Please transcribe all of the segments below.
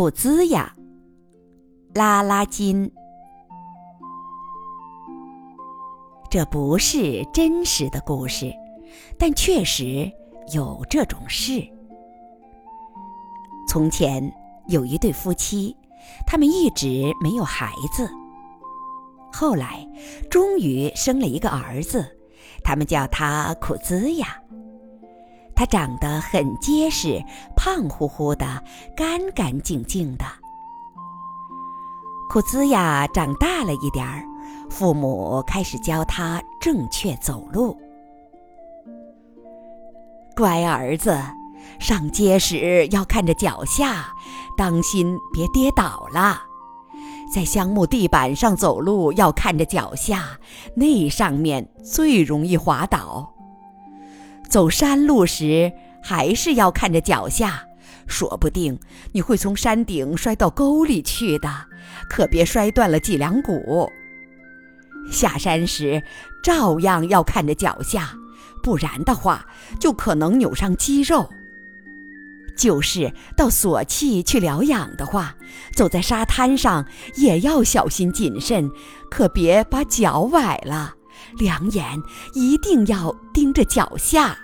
苦兹呀，拉拉金。这不是真实的故事，但确实有这种事。从前有一对夫妻，他们一直没有孩子。后来，终于生了一个儿子，他们叫他苦兹呀。他长得很结实，胖乎乎的，干干净净的。苦兹呀长大了一点儿，父母开始教他正确走路。乖儿子，上街时要看着脚下，当心别跌倒了。在香木地板上走路要看着脚下，那上面最容易滑倒。走山路时还是要看着脚下，说不定你会从山顶摔到沟里去的，可别摔断了脊梁骨。下山时照样要看着脚下，不然的话就可能扭伤肌肉。就是到索契去疗养的话，走在沙滩上也要小心谨慎，可别把脚崴了。两眼一定要盯着脚下。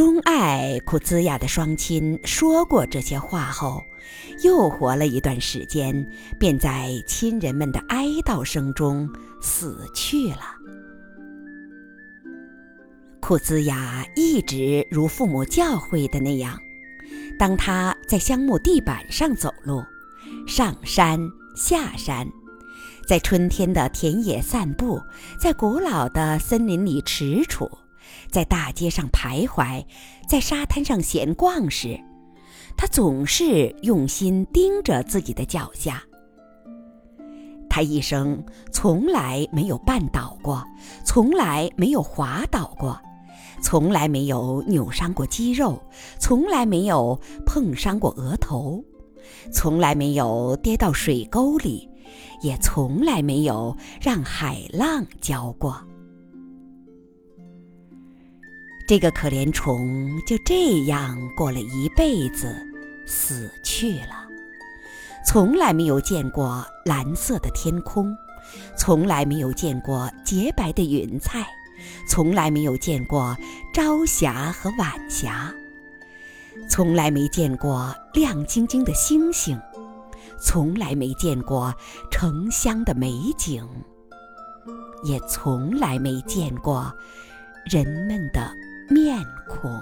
钟爱库兹亚的双亲说过这些话后，又活了一段时间，便在亲人们的哀悼声中死去了。库兹亚一直如父母教诲的那样，当他在香木地板上走路，上山下山，在春天的田野散步，在古老的森林里踟蹰，在大街上徘徊，在沙滩上闲逛时，他总是用心盯着自己的脚下。他一生从来没有绊倒过，从来没有滑倒过。从来没有扭伤过肌肉，从来没有碰伤过额头，从来没有跌到水沟里，也从来没有让海浪浇过。这个可怜虫就这样过了一辈子，死去了。从来没有见过蓝色的天空，从来没有见过洁白的云彩。从来没有见过朝霞和晚霞，从来没见过亮晶晶的星星，从来没见过城乡的美景，也从来没见过人们的面孔。